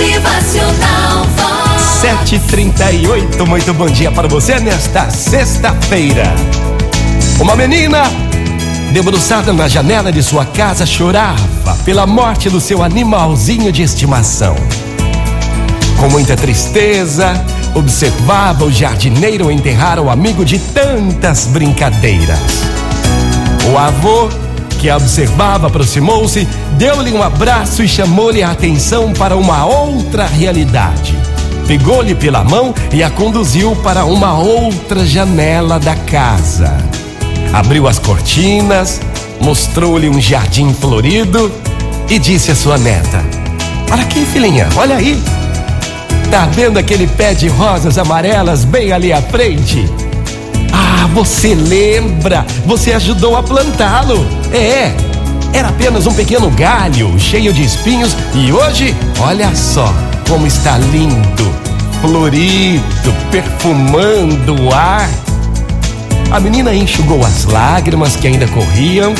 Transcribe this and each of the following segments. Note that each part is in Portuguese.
Motivacional Vox. 7h38, muito bom dia para você nesta sexta-feira. Uma menina debruçada na janela de sua casa chorava pela morte do seu animalzinho de estimação. Com muita tristeza, observava o jardineiro enterrar o amigo de tantas brincadeiras. O avô, que a observava, aproximou-se, deu-lhe um abraço e chamou-lhe a atenção para uma outra realidade. Pegou-lhe pela mão e a conduziu para uma outra janela da casa. Abriu as cortinas, mostrou-lhe um jardim florido e disse à sua neta: Olha aqui, filhinha, olha aí. Tá vendo aquele pé de rosas amarelas bem ali à frente? Ah, você lembra? Você ajudou a plantá-lo. É, era apenas um pequeno galho cheio de espinhos e hoje, olha só como está lindo, florido, perfumando o ar. A menina enxugou as lágrimas que ainda corriam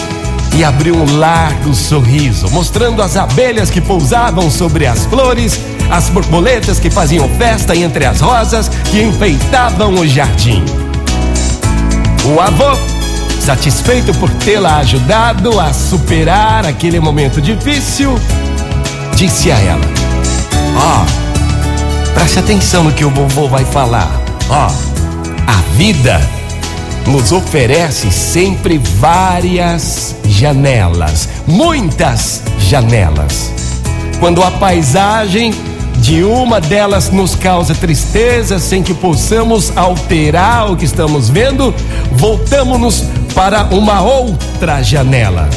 e abriu um largo sorriso, mostrando as abelhas que pousavam sobre as flores, as borboletas que faziam festa entre as rosas que enfeitavam o jardim. O avô, satisfeito por tê-la ajudado a superar aquele momento difícil, disse a ela: Ó, oh, preste atenção no que o vovô vai falar. Ó, oh, a vida nos oferece sempre várias janelas, muitas janelas. Quando a paisagem de uma delas nos causa tristeza sem que possamos alterar o que estamos vendo, voltamos-nos para uma outra janela.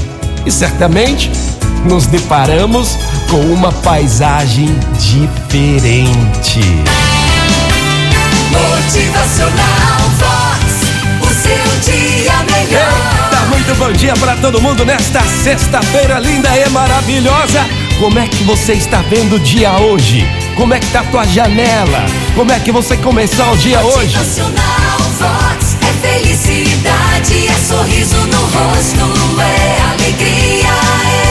E certamente nos deparamos com uma paisagem diferente. Motivacional Vox, o seu dia melhor. Eita, muito bom dia para todo mundo nesta sexta-feira linda e maravilhosa. Como é que você está vendo o dia hoje? Como é que tá a tua janela? Como é que você começou o dia hoje? Motivacional Vox é felicidade, é sorriso no rosto, é alegria,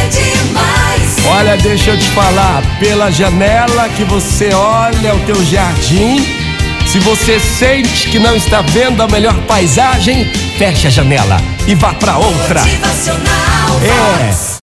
é demais. Olha, deixa eu te falar, pela janela que você olha o teu jardim, se você sente que não está vendo a melhor paisagem, feche a janela e vá para outra. Motivacional É. Vox.